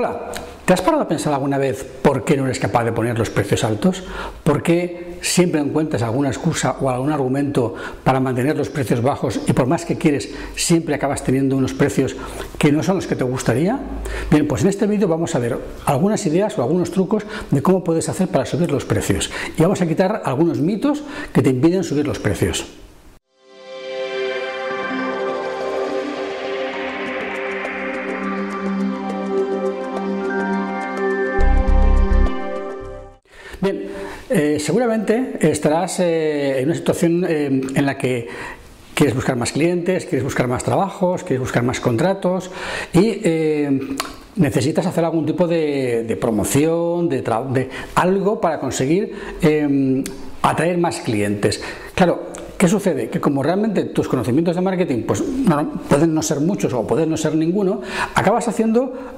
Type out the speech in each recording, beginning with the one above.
Hola, ¿te has parado a pensar alguna vez por qué no eres capaz de poner los precios altos? ¿Por qué siempre encuentras alguna excusa o algún argumento para mantener los precios bajos y por más que quieres siempre acabas teniendo unos precios que no son los que te gustaría? Bien, pues en este vídeo vamos a ver algunas ideas o algunos trucos de cómo puedes hacer para subir los precios y vamos a quitar algunos mitos que te impiden subir los precios. Eh, seguramente estarás eh, en una situación eh, en la que quieres buscar más clientes, quieres buscar más trabajos, quieres buscar más contratos y necesitas hacer algún tipo de, promoción, de, de, algo para conseguir atraer más clientes. Claro, ¿Qué sucede? Que como realmente tus conocimientos de marketing pues, pueden no ser muchos o pueden no ser ninguno, acabas haciendo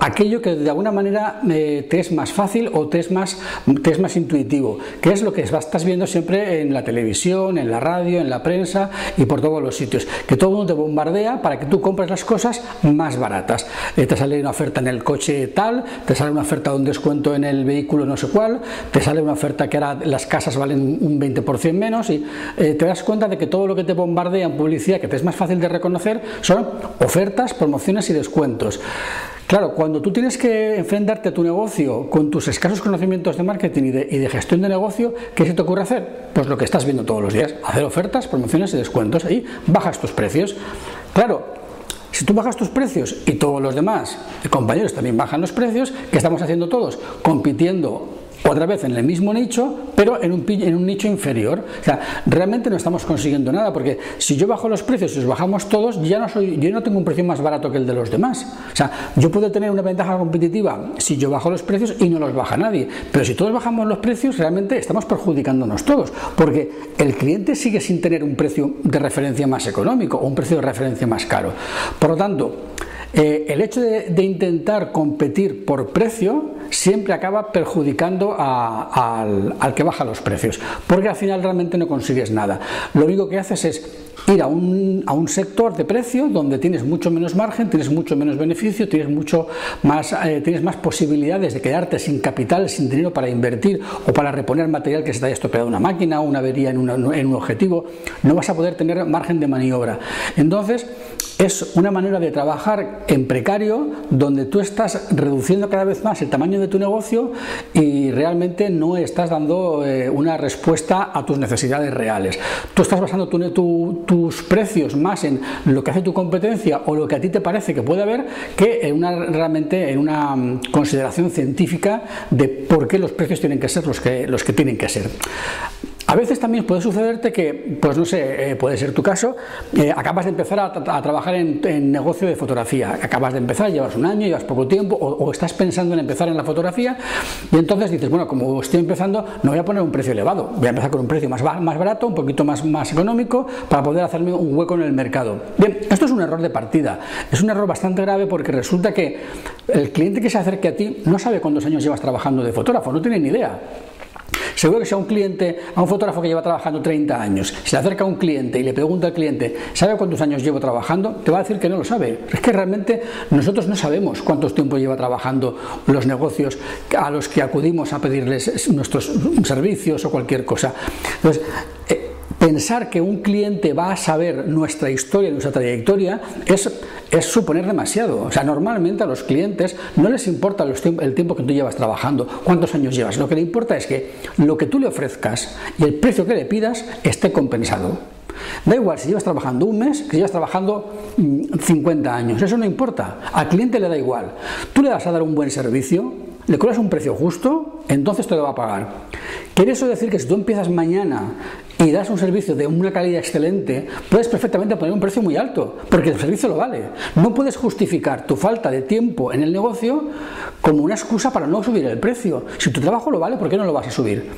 aquello que de alguna manera eh, te es más fácil o te es más, te es más intuitivo, que es lo que estás viendo siempre en la televisión, en la radio, en la prensa y por todos los sitios, que todo el mundo te bombardea para que tú compres las cosas más baratas. Eh, te sale una oferta en el coche tal, te sale una oferta de un descuento en el vehículo no sé cuál, te sale una oferta que ahora las casas valen un 20% menos y eh, te das cuenta de que todo lo que te bombardea en publicidad, que te es más fácil de reconocer, son ofertas, promociones y descuentos. Claro, cuando tú tienes que enfrentarte a tu negocio con tus escasos conocimientos de marketing y de, gestión de negocio, ¿qué se te ocurre hacer? Pues lo que estás viendo todos los días, hacer ofertas, promociones y descuentos. Ahí bajas tus precios. Claro, si tú bajas tus precios y todos los demás compañeros también bajan los precios, ¿qué estamos haciendo todos? Compitiendo otra vez en el mismo nicho, pero en un, en un nicho inferior. O sea, realmente no estamos consiguiendo nada, porque si yo bajo los precios y los bajamos todos, ya no soy, yo no tengo un precio más barato que el de los demás. O sea, yo puedo tener una ventaja competitiva si yo bajo los precios y no los baja nadie. Pero si todos bajamos los precios, realmente estamos perjudicándonos todos, porque el cliente sigue sin tener un precio de referencia más económico o un precio de referencia más caro. Por lo tanto, eh, el hecho de, intentar competir por precio siempre acaba perjudicando al, al, que baja los precios, porque al final realmente no consigues nada. Lo único que haces es ir a un, a un, sector de precio donde tienes mucho menos margen, tienes mucho menos beneficio, tienes, mucho más, eh, tienes más posibilidades de quedarte sin capital, sin dinero para invertir o para reponer material que se te haya estropeado una máquina o una avería en, en un objetivo, no vas a poder tener margen de maniobra. Entonces, es una manera de trabajar en precario donde tú estás reduciendo cada vez más el tamaño tu negocio y realmente no estás dando eh, una respuesta a tus necesidades reales. Tú estás basando tu, tus precios más en lo que hace tu competencia o lo que a ti te parece que puede haber que en una, realmente en una mm, consideración científica de por qué los precios tienen que ser los que, los que tienen que ser. A veces también puede sucederte que, pues no sé, eh, puede ser tu caso, eh, acabas de empezar a, trabajar en, negocio de fotografía, acabas de empezar, llevas un año, llevas poco tiempo, o, estás pensando en empezar en la fotografía, y entonces dices, bueno, como estoy empezando, no voy a poner un precio elevado, voy a empezar con un precio más, barato, un poquito más, más económico, para poder hacerme un hueco en el mercado. Bien, esto es un error de partida, es un error bastante grave porque resulta que el cliente que se acerque a ti no sabe cuántos años llevas trabajando de fotógrafo, no tiene ni idea. Seguro que sea un cliente, a un fotógrafo que lleva trabajando 30 años, se le acerca a un cliente y le pregunta al cliente, ¿sabe cuántos años llevo trabajando? Te va a decir que no lo sabe. Es que realmente nosotros no sabemos cuántos tiempo lleva trabajando los negocios a los que acudimos a pedirles nuestros servicios o cualquier cosa. Entonces, eh, pensar que un cliente va a saber nuestra historia, nuestra trayectoria, es, es suponer demasiado. O sea, normalmente a los clientes no les importa el tiempo que tú llevas trabajando, cuántos años llevas. Lo que le importa es que lo que tú le ofrezcas y el precio que le pidas esté compensado. Da igual si llevas trabajando un mes, que llevas trabajando 50 mm, años, eso no importa. Al cliente le da igual. Tú le vas a dar un buen servicio, le cobras un precio justo, entonces te lo va a pagar. ¿Quiere eso decir que si tú empiezas mañana y das un servicio de una calidad excelente, puedes perfectamente poner un precio muy alto, porque el servicio lo vale. No puedes justificar tu falta de tiempo en el negocio como una excusa para no subir el precio. Si tu trabajo lo vale, ¿por qué no lo vas a subir?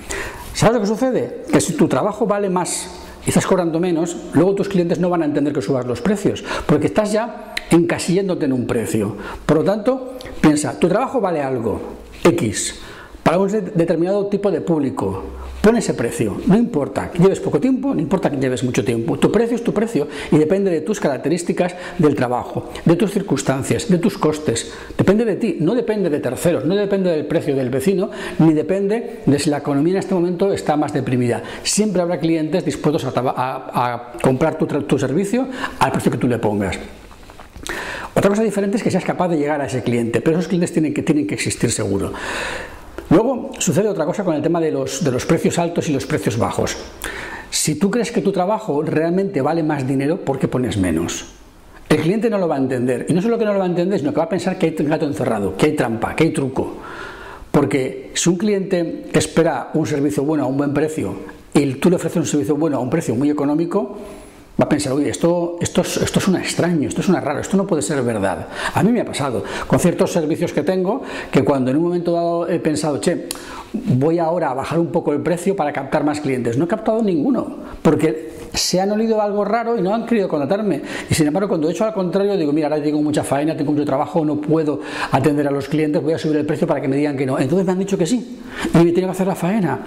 ¿Sabes lo que sucede? Que si tu trabajo vale más y estás cobrando menos, luego tus clientes no van a entender que subas los precios, porque estás ya encasillándote en un precio. Por lo tanto, piensa, tu trabajo vale algo, X, para un determinado tipo de público pone ese precio. No importa que lleves poco tiempo, no importa que lleves mucho tiempo. Tu precio es tu precio y depende de tus características del trabajo, de tus circunstancias, de tus costes. Depende de ti, no depende de terceros, no depende del precio del vecino, ni depende de si la economía en este momento está más deprimida. Siempre habrá clientes dispuestos a, comprar tu, servicio al precio que tú le pongas. Otra cosa diferente es que seas capaz de llegar a ese cliente, pero esos clientes tienen que existir seguro. Luego sucede otra cosa con el tema de los, de los precios altos y los precios bajos. Si tú crees que tu trabajo realmente vale más dinero, ¿por qué pones menos? El cliente no lo va a entender. Y no solo que no lo va a entender, sino que va a pensar que hay gato encerrado, que hay trampa, que hay truco. Porque si un cliente espera un servicio bueno a un buen precio y tú le ofreces un servicio bueno a un precio muy económico, va a pensar, oye, esto, esto, es, esto es un extraño, esto es una raro, esto no puede ser verdad. A mí me ha pasado con ciertos servicios que tengo que cuando en un momento dado he pensado, che, voy ahora a bajar un poco el precio para captar más clientes. No he captado ninguno, porque se han olido algo raro y no han querido contratarme. Y sin embargo, cuando he hecho al contrario, digo, mira, ahora tengo mucha faena, tengo mucho trabajo, no puedo atender a los clientes, voy a subir el precio para que me digan que no. Entonces me han dicho que sí, y me tiene que hacer la faena.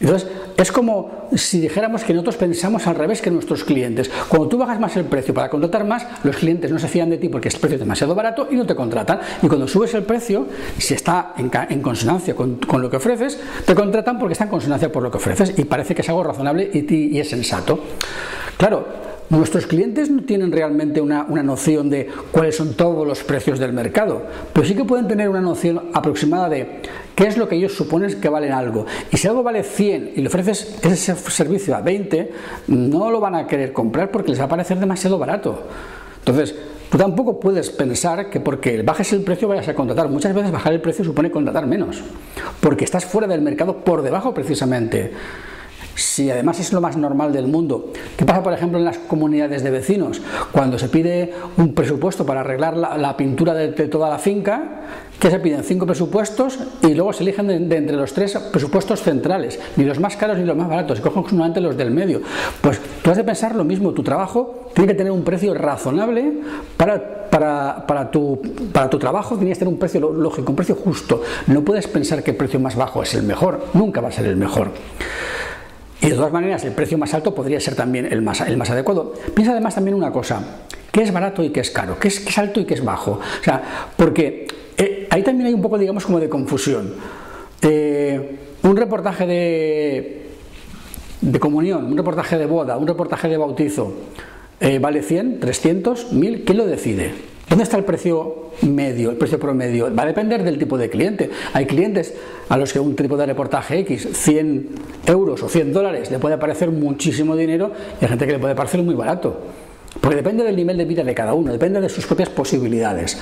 Entonces, es como si dijéramos que nosotros pensamos al revés que nuestros clientes. Cuando tú bajas más el precio para contratar más, los clientes no se fían de ti porque el precio es demasiado barato y no te contratan. Y cuando subes el precio, si está en, consonancia con, lo que ofreces, te contratan porque está en consonancia por lo que ofreces y parece que es algo razonable y, y es sensato. Claro, Nuestros clientes no tienen realmente una, noción de cuáles son todos los precios del mercado, pero sí que pueden tener una noción aproximada de qué es lo que ellos suponen que valen algo. Y si algo vale 100 y le ofreces ese servicio a 20, no lo van a querer comprar porque les va a parecer demasiado barato. Entonces, tú tampoco puedes pensar que porque bajes el precio vayas a contratar. Muchas veces bajar el precio supone contratar menos, porque estás fuera del mercado por debajo precisamente si además es lo más normal del mundo. ¿Qué pasa, por ejemplo, en las comunidades de vecinos? Cuando se pide un presupuesto para arreglar la, pintura de, toda la finca, que se piden cinco presupuestos y luego se eligen de, entre los tres presupuestos centrales, ni los más caros ni los más baratos, se cogen solamente los del medio. Pues tú has de pensar lo mismo, tu trabajo tiene que tener un precio razonable para, para, para, tu, para tu trabajo, tienes que tener un precio lógico, un precio justo. No puedes pensar que el precio más bajo es el mejor, nunca va a ser el mejor. Y de todas maneras, el precio más alto podría ser también el más, el más adecuado. Piensa además también una cosa, ¿qué es barato y qué es caro? ¿Qué es, alto y qué es bajo? O sea, porque eh, ahí también hay un poco, digamos, como de confusión. Eh, un reportaje de, de comunión, un reportaje de boda, un reportaje de bautizo, eh, ¿vale 100, 300, 1000? ¿Quién lo decide? ¿Dónde está el precio medio, el precio promedio? Va a depender del tipo de cliente. Hay clientes a los que un tipo de reportaje X, 100 euros o 100 dólares, le puede parecer muchísimo dinero y hay gente que le puede parecer muy barato. Porque depende del nivel de vida de cada uno, depende de sus propias posibilidades.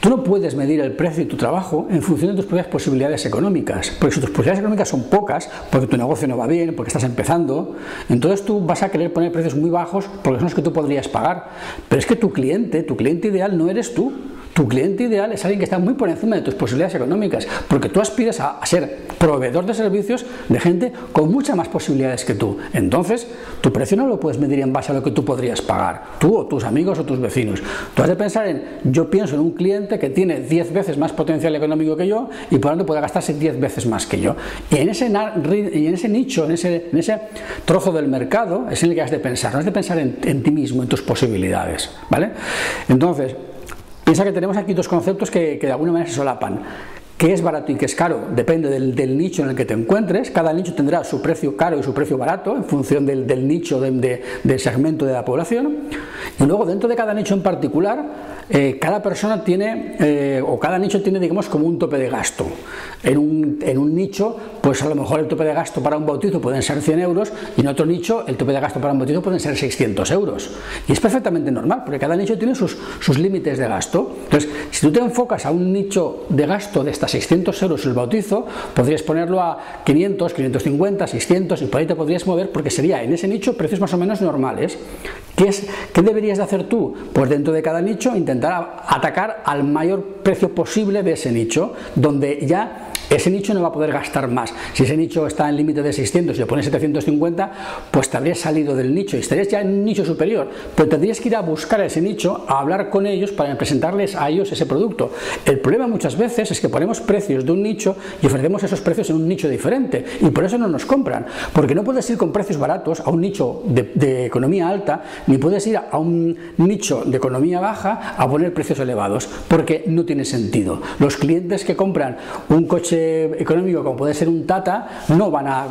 Tú no puedes medir el precio de tu trabajo en función de tus propias posibilidades económicas, porque si tus posibilidades económicas son pocas, porque tu negocio no va bien, porque estás empezando, entonces tú vas a querer poner precios muy bajos porque son los que tú podrías pagar. Pero es que tu cliente, tu cliente ideal no eres tú. Tu cliente ideal es alguien que está muy por encima de tus posibilidades económicas, porque tú aspiras a, ser proveedor de servicios de gente con muchas más posibilidades que tú. Entonces, tu precio no lo puedes medir en base a lo que tú podrías pagar, tú o tus amigos o tus vecinos. Tú has de pensar en, yo pienso en un cliente que tiene 10 veces más potencial económico que yo y por lo tanto puede gastarse 10 veces más que yo. Y en ese, nicho, en ese, en ese trozo del mercado, es en el que has de pensar, no has de pensar en, en ti mismo, en tus posibilidades. ¿Vale? Entonces, Piensa que tenemos aquí dos conceptos que, de alguna manera se solapan. ¿Qué es barato y qué es caro? Depende del, nicho en el que te encuentres. Cada nicho tendrá su precio caro y su precio barato en función del, nicho, del segmento de la población. Y luego dentro de cada nicho en particular, eh, cada persona tiene, eh, o cada nicho tiene, digamos, como un tope de gasto. En un, en un, nicho, pues a lo mejor el tope de gasto para un bautizo pueden ser 100 euros y en otro nicho el tope de gasto para un bautizo pueden ser 600 euros. Y es perfectamente normal, porque cada nicho tiene sus, sus límites de gasto. Entonces, si tú te enfocas a un nicho de gasto de hasta 600 euros el bautizo, podrías ponerlo a 500, 550, 600 y por ahí te podrías mover porque sería en ese nicho precios más o menos normales. ¿Qué, es, ¿Qué deberías de hacer tú? Pues dentro de cada nicho intentar atacar al mayor precio posible de ese nicho, donde ya ese nicho no va a poder gastar más. Si ese nicho está en límite de 600 y le pones 750, pues te habrías salido del nicho y estarías ya en un nicho superior, pero tendrías que ir a buscar ese nicho, a hablar con ellos para presentarles a ellos ese producto. El problema muchas veces es que ponemos precios de un nicho y ofrecemos esos precios en un nicho diferente y por eso no nos compran, porque no puedes ir con precios baratos a un nicho de economía alta, ni puedes ir a un nicho de economía baja a poner precios elevados, porque no tiene sentido. Los clientes que compran un coche económico como puede ser un Tata no van a,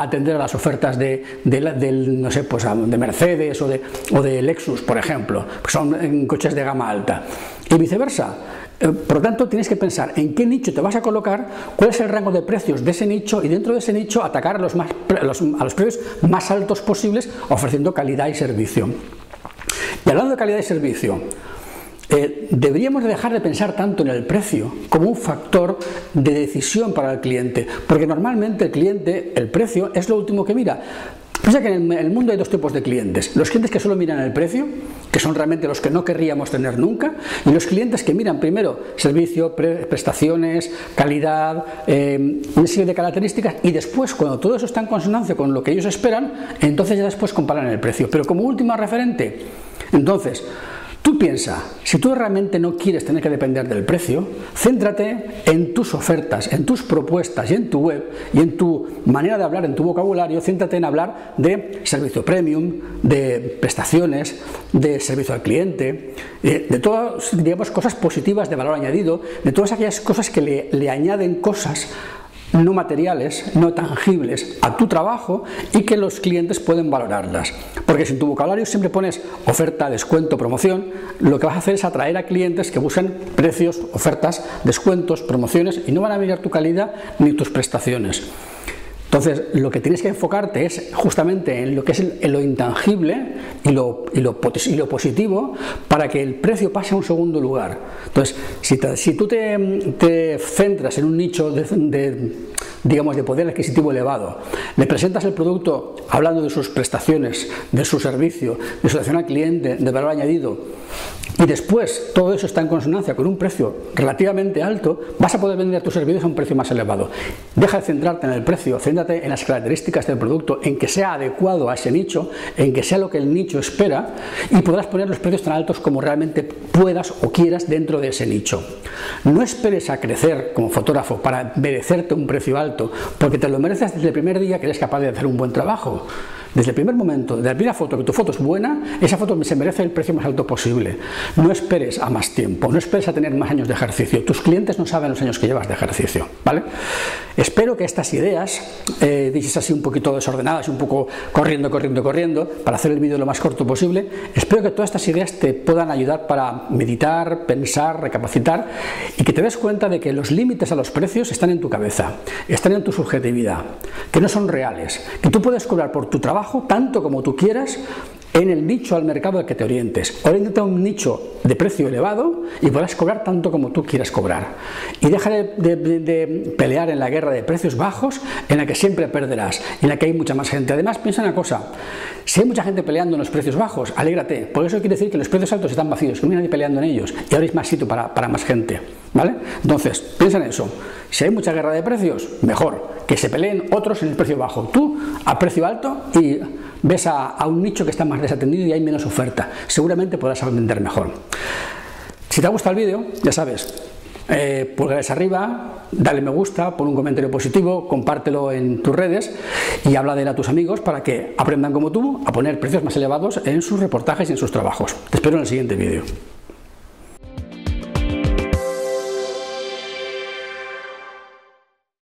atender a las ofertas de, no sé, pues, de Mercedes o de, o de Lexus, por ejemplo, que son coches de gama alta. Y viceversa. Eh, por lo tanto, tienes que pensar en qué nicho te vas a colocar, cuál es el rango de precios de ese nicho y dentro de ese nicho atacar a los, más, a los precios más altos posibles ofreciendo calidad y servicio. Y hablando de calidad y servicio, eh, deberíamos dejar de pensar tanto en el precio como un factor de decisión para el cliente, porque normalmente el cliente, el precio, es lo último que mira. Piensa que en el mundo hay dos tipos de clientes. Los clientes que solo miran el precio, que son realmente los que no querríamos tener nunca, y los clientes que miran primero servicio, prestaciones, calidad, eh, una serie de características, y después, cuando todo eso está en consonancia con lo que ellos esperan, entonces ya después comparan el precio. Pero como última referente, entonces, Tú piensa, si tú realmente no quieres tener que depender del precio, céntrate en tus ofertas, en tus propuestas y en tu web y en tu manera de hablar, en tu vocabulario, céntrate en hablar de servicio premium, de prestaciones, de servicio al cliente, de, todas, digamos, cosas positivas de valor añadido, de todas aquellas cosas que le, le añaden cosas no materiales, no tangibles a tu trabajo y que los clientes pueden valorarlas. Porque si en tu vocabulario siempre pones oferta, descuento, promoción, lo que vas a hacer es atraer a clientes que buscan precios, ofertas, descuentos, promociones y no van a mirar tu calidad ni tus prestaciones. Entonces, lo que tienes que enfocarte es justamente en lo que es lo intangible y lo, y lo, positivo para que el precio pase a un segundo lugar. Entonces, si, si tú te, centras en un nicho de, digamos, de poder adquisitivo elevado, le presentas el producto hablando de sus prestaciones, de su servicio, de su atención al cliente, de valor añadido, y después todo eso está en consonancia con un precio relativamente alto, vas a poder vender tus servicios a un precio más elevado. Deja de centrarte en el precio, céntrate en las características del producto, en que sea adecuado a ese nicho, en que sea lo que el nicho espera y podrás poner los precios tan altos como realmente puedas o quieras dentro de ese nicho. No esperes a crecer como fotógrafo para merecerte un precio alto, porque te lo mereces desde el primer día que eres capaz de hacer un buen trabajo. Desde el primer momento, de la primera foto, que tu foto es buena, esa foto se merece el precio más alto posible. No esperes a más tiempo, no esperes a tener más años de ejercicio. Tus clientes no saben los años que llevas de ejercicio, ¿vale? Espero que estas ideas, eh, dices así un poquito desordenadas, un poco corriendo, corriendo, corriendo, para hacer el vídeo lo más corto posible, espero que todas estas ideas te puedan ayudar para meditar, pensar, recapacitar y que te des cuenta de que los límites a los precios están en tu cabeza, están en tu subjetividad, que no son reales, que tú puedes cobrar por tu trabajo tanto como tú quieras en el nicho al mercado al que te orientes. Oriéntate a un nicho de precio elevado y podrás cobrar tanto como tú quieras cobrar. Y deja de, pelear en la guerra de precios bajos en la que siempre perderás, en la que hay mucha más gente. Además, piensa una cosa, si hay mucha gente peleando en los precios bajos, alégrate, por eso quiere decir que los precios altos están vacíos, que no hay nadie peleando en ellos y ahora hay más sitio para, para más gente. ¿Vale? Entonces, piensa en eso. Si hay mucha guerra de precios, mejor que se peleen otros en el precio bajo. Tú a precio alto y ves a, un nicho que está más desatendido y hay menos oferta. Seguramente podrás vender mejor. Si te ha gustado el vídeo, ya sabes, eh, pulgares arriba, dale me gusta, pon un comentario positivo, compártelo en tus redes y habla de él a tus amigos para que aprendan como tú a poner precios más elevados en sus reportajes y en sus trabajos. Te espero en el siguiente vídeo.